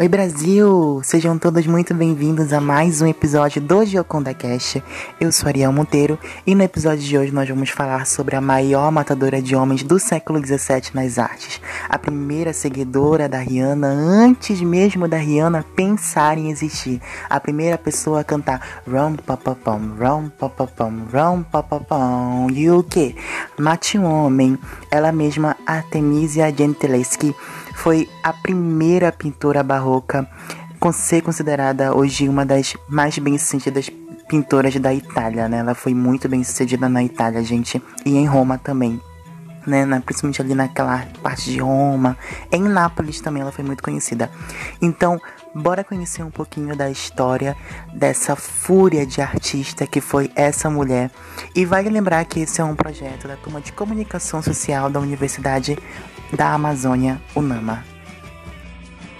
Oi Brasil! Sejam todos muito bem-vindos a mais um episódio do Gioconda Cash. Eu sou Ariel Monteiro e no episódio de hoje nós vamos falar sobre a maior matadora de homens do século XVII nas artes. A primeira seguidora da Rihanna antes mesmo da Rihanna pensar em existir. A primeira pessoa a cantar Rum Papapam, Rum Papapam, Rum Papapam. E o que? Mate um homem. Ela mesma, Artemisia Gentileschi foi a primeira pintora barroca a ser considerada hoje uma das mais bem-sucedidas pintoras da Itália, né? Ela foi muito bem-sucedida na Itália, gente, e em Roma também. Né, principalmente ali naquela parte de Roma, em Nápoles também ela foi muito conhecida. Então, bora conhecer um pouquinho da história dessa fúria de artista que foi essa mulher. E vale lembrar que esse é um projeto da turma de comunicação social da Universidade da Amazônia, UNAMA.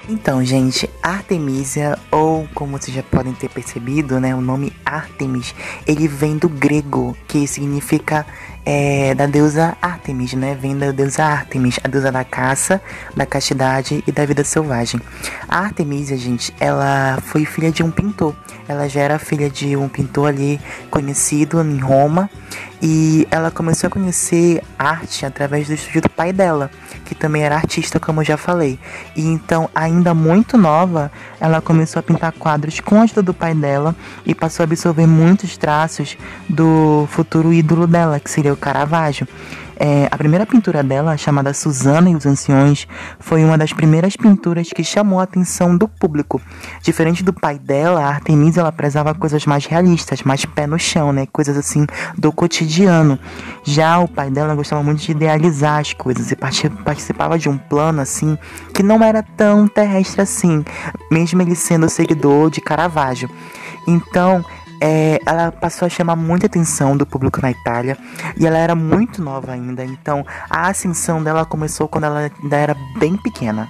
Então, gente, Artemisia, ou como vocês já podem ter percebido, né, o nome Artemis, ele vem do grego, que significa é, da deusa Artemis, né? Vem da deusa Artemis, a deusa da caça, da castidade e da vida selvagem. A Artemisia, gente, ela foi filha de um pintor. Ela já era filha de um pintor ali conhecido em Roma e ela começou a conhecer arte através do estúdio do pai dela, que também era artista, como eu já falei. E então, ainda muito nova, ela começou a pintar quadros com a ajuda do pai dela e passou a absorver muitos traços do futuro ídolo dela, que seria o Caravaggio. É, a primeira pintura dela, chamada Susana e os Anciões, foi uma das primeiras pinturas que chamou a atenção do público. Diferente do pai dela, a Artemisia ela prezava coisas mais realistas, mais pé no chão, né? Coisas assim do cotidiano. Já o pai dela gostava muito de idealizar as coisas e participava de um plano assim que não era tão terrestre assim, mesmo ele sendo seguidor de Caravaggio. Então, é, ela passou a chamar muita atenção do público na Itália e ela era muito nova ainda, então a ascensão dela começou quando ela ainda era bem pequena.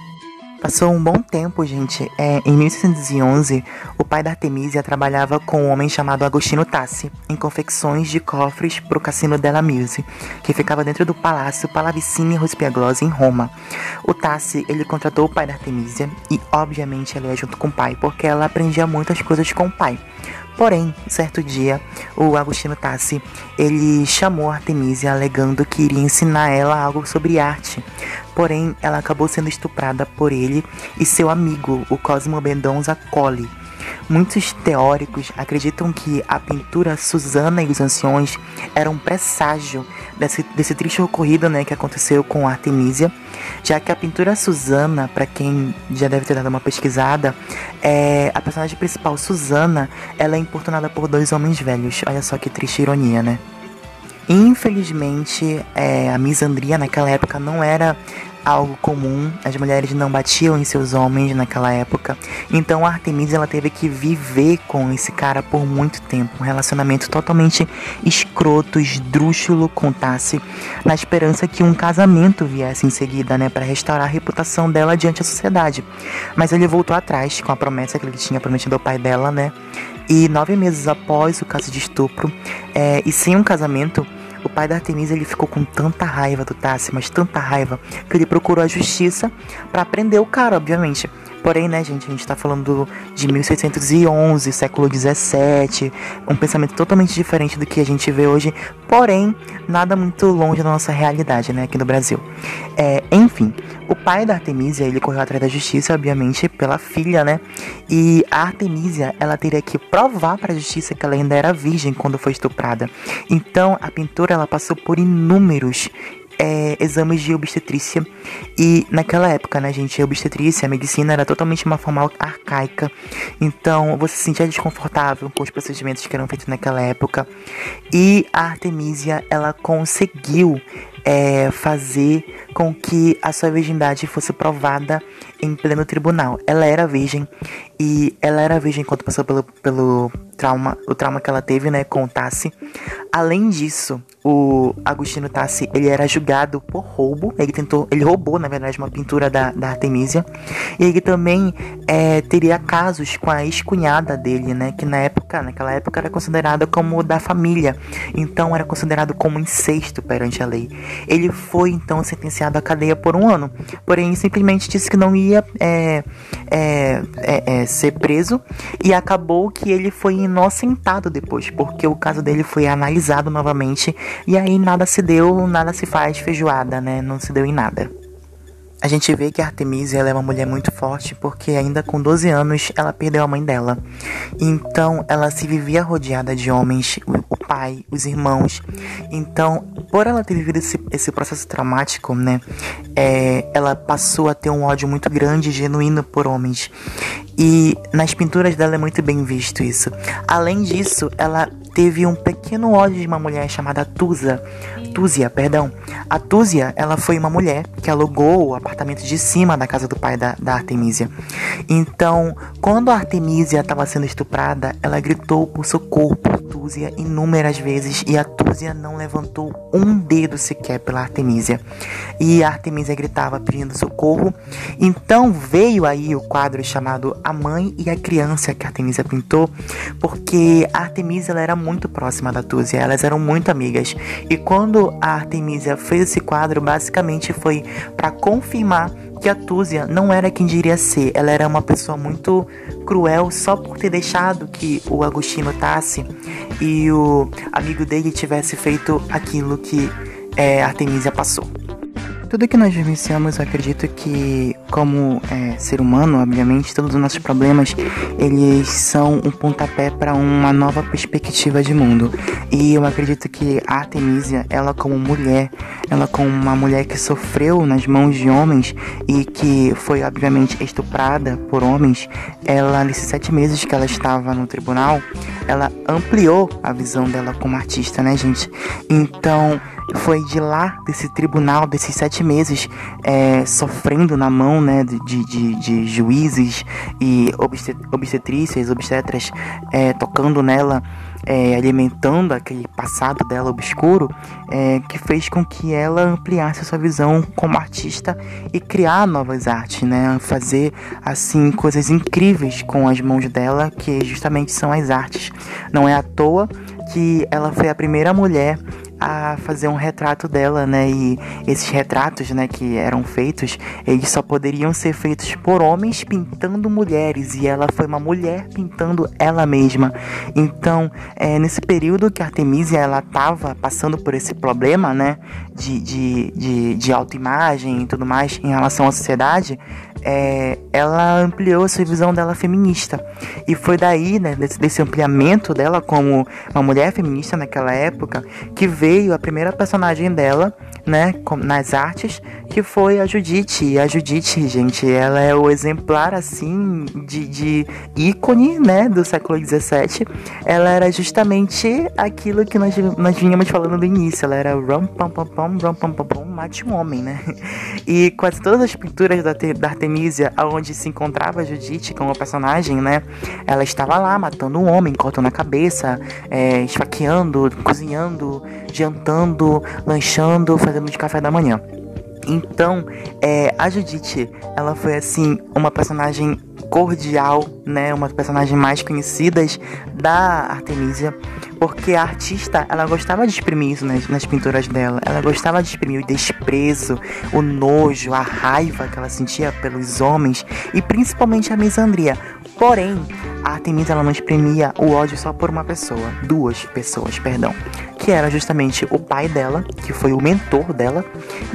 Passou um bom tempo, gente. É, em 1611, o pai da Artemisia trabalhava com um homem chamado Agostino Tassi em confecções de cofres para o Cassino della Muse, que ficava dentro do palácio Pallavicini Rospigliosi em Roma. O Tassi, ele contratou o pai da Artemisia e, obviamente, ela ia junto com o pai, porque ela aprendia muitas coisas com o pai. Porém, certo dia, o Agostino Tassi, ele chamou Artemisia alegando que iria ensinar ela algo sobre arte. Porém, ela acabou sendo estuprada por ele e seu amigo, o Cosimo Mendonça Colli. Muitos teóricos acreditam que a pintura Susana e os Anciões era um presságio desse, desse triste ocorrido né, que aconteceu com Artemisia, já que a pintura Susana, para quem já deve ter dado uma pesquisada, é a personagem principal, Susana, ela é importunada por dois homens velhos. Olha só que triste ironia, né? Infelizmente, é, a misandria naquela época não era algo comum. As mulheres não batiam em seus homens naquela época. Então a Artemisia ela teve que viver com esse cara por muito tempo, um relacionamento totalmente escroto, esdrúxulo com Tassi, na esperança que um casamento viesse em seguida, né, para restaurar a reputação dela diante da sociedade. Mas ele voltou atrás com a promessa que ele tinha prometido ao pai dela, né? E nove meses após o caso de estupro, é, e sem um casamento, o pai da Artemisia ele ficou com tanta raiva do Tassi, mas tanta raiva, que ele procurou a justiça para prender o cara, obviamente. Porém, né, gente, a gente tá falando de 1611, século 17, um pensamento totalmente diferente do que a gente vê hoje, porém, nada muito longe da nossa realidade, né, aqui no Brasil. É, enfim, o pai da Artemisia, ele correu atrás da justiça, obviamente, pela filha, né, e a Artemisia, ela teria que provar para a justiça que ela ainda era virgem quando foi estuprada. Então, a pintora, ela passou por inúmeros é, exames de obstetrícia. E naquela época, né, gente, a obstetrícia, a medicina era totalmente uma forma arcaica. Então você se sentia desconfortável com os procedimentos que eram feitos naquela época. E a Artemisia, ela conseguiu é, fazer com que a sua virgindade fosse provada em pleno tribunal. Ela era virgem e ela era virgem quando passou pelo, pelo trauma, o trauma que ela teve, né, Tassi. Além disso, o Agostino Tassi, ele era julgado por roubo. Ele tentou, ele roubou, na verdade, uma pintura da, da Artemisia. E ele também é, teria casos com a ex-cunhada dele, né? Que na época, naquela época era considerada como da família. Então era considerado como incesto perante a lei. Ele foi então sentenciado à cadeia por um ano. Porém, simplesmente disse que não ia é, é, é, é ser preso. E acabou que ele foi inocentado depois, porque o caso dele foi analisado novamente e aí nada se deu, nada se faz feijoada, né? Não se deu em nada. A gente vê que Artemisia ela é uma mulher muito forte porque ainda com 12 anos ela perdeu a mãe dela. Então ela se vivia rodeada de homens, o pai, os irmãos. Então, por ela ter vivido esse, esse processo traumático, né, é, ela passou a ter um ódio muito grande genuíno por homens. E nas pinturas dela é muito bem visto isso. Além disso, ela teve um pequeno ódio de uma mulher chamada Tusa. Túzia, perdão. A Túzia, ela foi uma mulher que alugou o apartamento de cima da casa do pai da, da Artemisia. Então, quando a Artemisia estava sendo estuprada, ela gritou por socorro Túzia inúmeras vezes e a Túzia não levantou um dedo sequer pela Artemisia. E a Artemisia gritava pedindo socorro. Então veio aí o quadro chamado A Mãe e a Criança que a Artemisia pintou, porque a Artemisia ela era muito próxima da Túzia, elas eram muito amigas. E quando a Artemisia fez esse quadro, basicamente foi para confirmar que a Túzia não era quem diria ser, ela era uma pessoa muito cruel só por ter deixado que o Agostino Tassi e o amigo dele tivesse feito aquilo que é, Artemisia passou. Tudo que nós vivenciamos, eu acredito que, como é, ser humano, obviamente, todos os nossos problemas, eles são um pontapé para uma nova perspectiva de mundo. E eu acredito que a Artemisia, ela como mulher, ela como uma mulher que sofreu nas mãos de homens e que foi, obviamente, estuprada por homens, ela, nesses sete meses que ela estava no tribunal, ela ampliou a visão dela como artista, né, gente? Então, foi de lá, desse tribunal, desses sete meses, é, sofrendo na mão né, de, de, de juízes e obstetrícias, obstetras, é, tocando nela, é, alimentando aquele passado dela obscuro, é, que fez com que ela ampliasse a sua visão como artista e criar novas artes, né? Fazer assim coisas incríveis com as mãos dela, que justamente são as artes. Não é à toa que ela foi a primeira mulher a fazer um retrato dela, né? E esses retratos, né, que eram feitos, eles só poderiam ser feitos por homens pintando mulheres e ela foi uma mulher pintando ela mesma. Então, é, nesse período que Artemisia ela estava passando por esse problema, né, de, de, de, de autoimagem e tudo mais em relação à sociedade, é, ela ampliou a sua visão dela feminista. E foi daí, né, desse, desse, ampliamento dela como uma mulher feminista naquela época, que veio a primeira personagem dela, né, nas artes, que foi a Judite. E a Judite, gente, ela é o exemplar, assim, de, de ícone, né, do século XVII. Ela era justamente aquilo que nós, nós vínhamos falando no início. Ela era rum, pam, pam, pam, rum, pam, pam, pam, mate um homem, né? E quase todas as pinturas da, da Artemisia, onde se encontrava a Judite como personagem, né, ela estava lá matando um homem, cortando a cabeça, é, esfaqueando, cozinhando, jantando, lanchando, fazendo de café da manhã. Então, é, a Judite, ela foi assim uma personagem cordial, né, uma personagem mais conhecida da Artemisia, porque a artista, ela gostava de exprimir isso nas, nas pinturas dela. Ela gostava de exprimir o desprezo, o nojo, a raiva que ela sentia pelos homens e principalmente a misandria. Porém, a Artemisia ela não exprimia o ódio só por uma pessoa, duas pessoas, perdão, que era justamente o pai dela, que foi o mentor dela,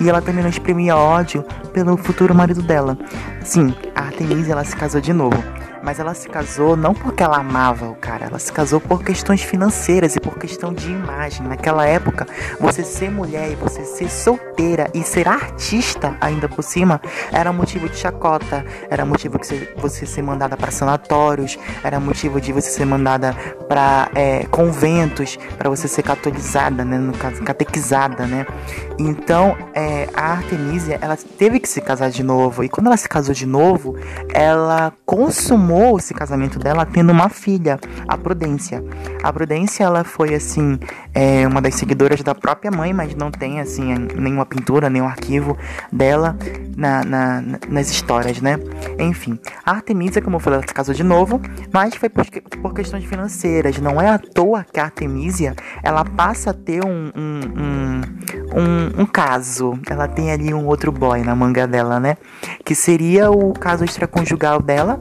e ela também não exprimia ódio pelo futuro marido dela. Sim, a Artemisia ela se casou de novo. Mas ela se casou não porque ela amava o cara, ela se casou por questões financeiras e por questão de imagem. Naquela época, você ser mulher e você ser solteira e ser artista ainda por cima era motivo de chacota, era motivo de você ser mandada para sanatórios, era motivo de você ser mandada para é, conventos, para você ser catolizada, né, no caso, catequizada, né? Então, é, a Artemisia, ela teve que se casar de novo e quando ela se casou de novo, ela consumou esse casamento dela tendo uma filha, a Prudência. A Prudência, ela foi, assim, é, uma das seguidoras da própria mãe, mas não tem, assim, nenhuma pintura, nenhum arquivo dela na, na, nas histórias, né? Enfim, a Artemisia, como eu falei, ela se casou de novo, mas foi por, por questões financeiras. Não é à toa que a Artemisia, ela passa a ter um, um, um, um, um caso. Ela tem ali um outro boy na manga dela, né? Que seria o caso extraconjugal dela.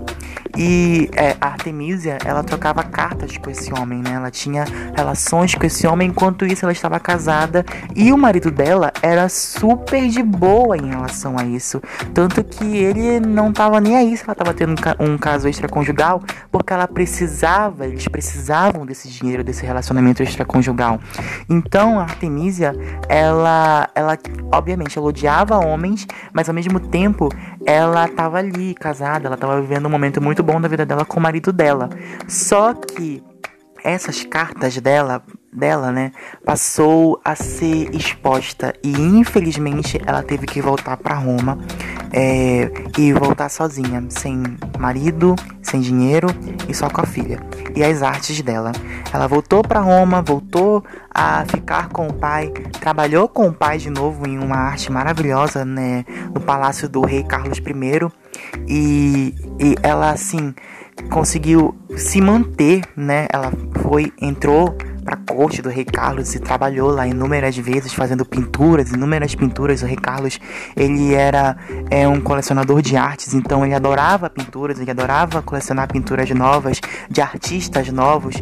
E é, a Artemisia, ela trocava cartas com esse homem, né? Ela tinha relações com esse homem, enquanto isso ela estava casada. E o marido dela era super de boa em relação a isso. Tanto que ele não tava nem aí se ela tava tendo um caso extraconjugal, porque ela precisava, eles precisavam desse dinheiro, desse relacionamento extraconjugal. Então a Artemisia, ela, ela obviamente, ela odiava homens, mas ao mesmo tempo ela tava ali, casada, ela tava vivendo um momento muito bom da vida dela com o marido dela. Só que essas cartas dela, dela, né, passou a ser exposta e infelizmente ela teve que voltar para Roma é, e voltar sozinha, sem marido, sem dinheiro e só com a filha e as artes dela. Ela voltou para Roma, voltou a ficar com o pai, trabalhou com o pai de novo em uma arte maravilhosa, né, no palácio do rei Carlos I e, e ela assim conseguiu se manter, né? Ela foi, entrou corte do rei Carlos e trabalhou lá inúmeras vezes fazendo pinturas, inúmeras pinturas. O rei Carlos, ele era é, um colecionador de artes, então ele adorava pinturas, ele adorava colecionar pinturas novas, de artistas novos.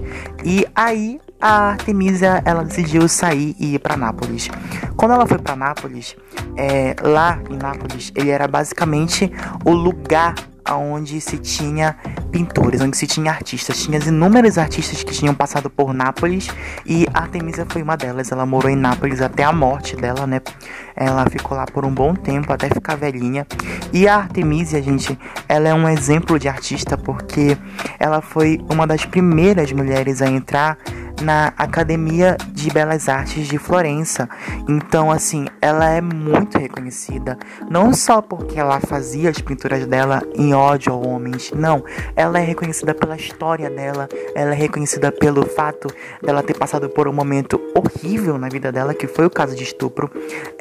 E aí a Artemisia ela decidiu sair e ir para Nápoles. Quando ela foi para Nápoles, é, lá em Nápoles, ele era basicamente o lugar onde se tinha pintores, onde se tinha artistas. Tinha inúmeros artistas que tinham passado por Nápoles e Artemisia foi uma delas. Ela morou em Nápoles até a morte dela, né? Ela ficou lá por um bom tempo, até ficar velhinha. E a Artemisia, gente, ela é um exemplo de artista porque ela foi uma das primeiras mulheres a entrar na Academia de Belas Artes de Florença. Então, assim, ela é muito reconhecida, não só porque ela fazia as pinturas dela em ódio a homens, não, ela é reconhecida pela história dela, ela é reconhecida pelo fato dela ter passado por um momento horrível na vida dela, que foi o caso de estupro.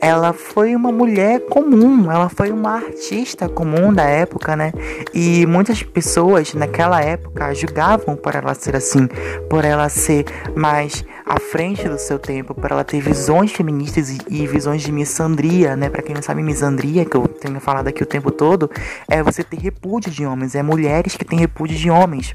Ela foi uma mulher comum, ela foi uma artista comum da época, né? E muitas pessoas naquela época julgavam por ela ser assim, por ela ser mais à frente do seu tempo, para ela ter visões feministas e, e visões de misandria, né? Para quem não sabe, misandria, que eu tenho falado aqui o tempo todo, é você ter repúdio de homens, é mulheres que têm repúdio de homens.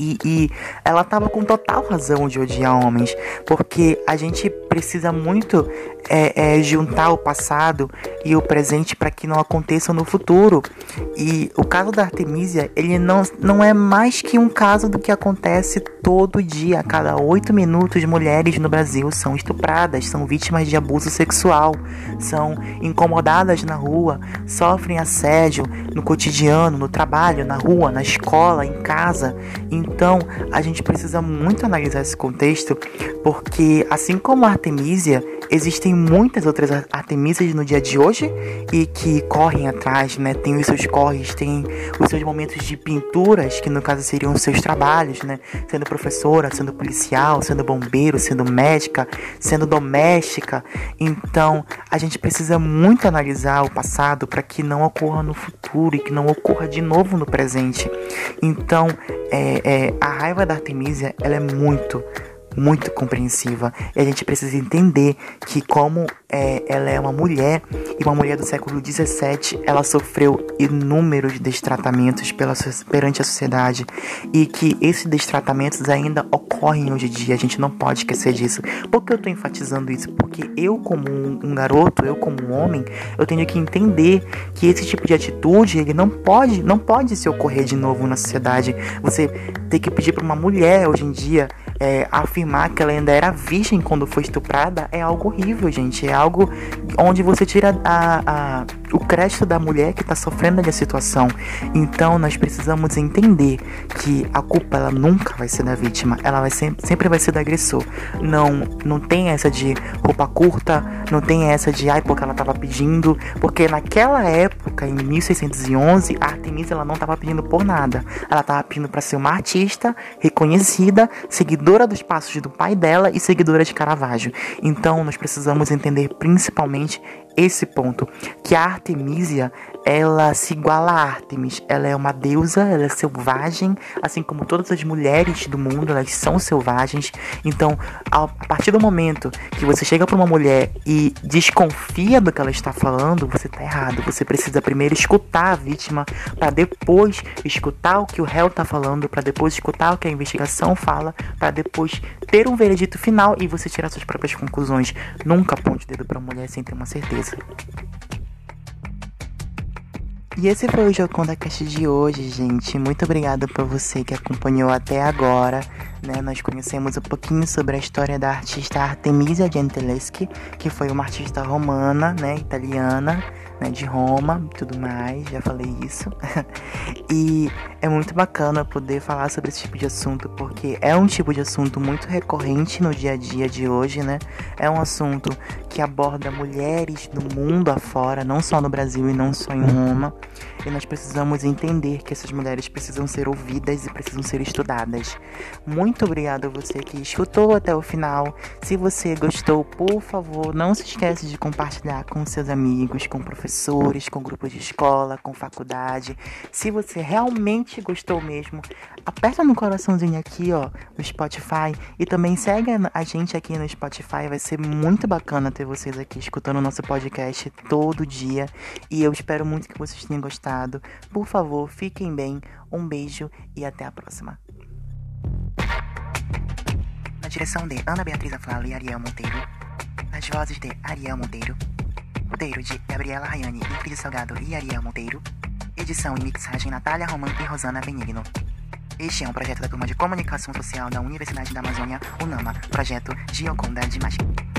E, e, ela tava com total razão de odiar homens, porque a gente precisa muito é, é, juntar o passado e o presente para que não aconteça no futuro. E o caso da Artemisia, ele não, não é mais que um caso do que acontece todo dia. A cada oito minutos, mulheres no Brasil são estupradas, são vítimas de abuso sexual, são incomodadas na rua, sofrem assédio no cotidiano, no trabalho, na rua, na escola, em casa. Então, a gente precisa muito analisar esse contexto, porque assim como a Artemisia, existem muitas outras Artemisias no dia de hoje e que correm atrás, né? Tem os seus corres, tem os seus momentos de pinturas, que no caso seriam os seus trabalhos, né? Sendo professora, sendo policial, sendo bombeiro, sendo médica, sendo doméstica. Então, a gente precisa muito analisar o passado para que não ocorra no futuro e que não ocorra de novo no presente. Então, é, é, a raiva da Artemisia, ela é muito muito compreensiva e a gente precisa entender que como é, ela é uma mulher e uma mulher do século 17 ela sofreu inúmeros destratamentos pela, perante a sociedade e que esses destratamentos ainda ocorrem hoje em dia. A gente não pode esquecer disso. Por que eu estou enfatizando isso? Porque eu como um, garoto eu como um homem eu tenho que entender que esse tipo de atitude ele não pode não pode se ocorrer de novo na sociedade. Você tem que pedir para uma mulher hoje em dia é, afirmar que ela ainda era virgem quando foi estuprada é algo horrível, gente. É algo onde você tira a, a, o crédito da mulher que está sofrendo da situação. Então nós precisamos entender que a culpa ela nunca vai ser da vítima, ela vai sempre, sempre vai ser do agressor. Não, não tem essa de roupa curta, não tem essa de ai porque ela estava pedindo, porque naquela época, em 1611, a Artemisia ela não estava pedindo por nada. Ela estava pedindo para ser uma artista reconhecida, seguidora dos passos do pai dela e seguidora de Caravaggio. Então nós precisamos entender principalmente esse ponto, que a Artemisia, ela se iguala a Artemis, ela é uma deusa, ela é selvagem, assim como todas as mulheres do mundo, elas são selvagens. Então, a partir do momento que você chega para uma mulher e desconfia do que ela está falando, você está errado. Você precisa primeiro escutar a vítima para depois escutar o que o réu está falando, para depois escutar o que a investigação fala, para depois ter um veredito final e você tirar suas próprias conclusões. Nunca aponte o dedo para mulher sem ter uma certeza. E esse foi o Joconda Cast de hoje, gente. Muito obrigado por você que acompanhou até agora. Né? Nós conhecemos um pouquinho sobre a história da artista Artemisia Gentileschi, que foi uma artista romana, né, italiana, né, de Roma e tudo mais, já falei isso. e é muito bacana poder falar sobre esse tipo de assunto, porque é um tipo de assunto muito recorrente no dia a dia de hoje, né? É um assunto que aborda mulheres do mundo afora, não só no Brasil e não só em Roma. E nós precisamos entender que essas mulheres precisam ser ouvidas e precisam ser estudadas. Muito obrigado a você que escutou até o final. Se você gostou, por favor, não se esqueça de compartilhar com seus amigos, com professores, com grupos de escola, com faculdade. Se você realmente gostou mesmo, aperta no coraçãozinho aqui, ó, no Spotify e também segue a gente aqui no Spotify. Vai ser muito bacana ter vocês aqui escutando o nosso podcast todo dia. E eu espero muito que vocês tenham gostado. Por favor, fiquem bem. Um beijo e até a próxima. Na direção de Ana Beatriz Aflalo e Ariel Monteiro. Nas vozes de Ariel Monteiro. Roteiro de Gabriela Rayane, Ingrid Salgado e Ariel Monteiro. Edição e mixagem Natália Roman e Rosana Benigno. Este é um projeto da Turma de Comunicação Social da Universidade da Amazônia, UNAMA, projeto Gioconda de Mágica.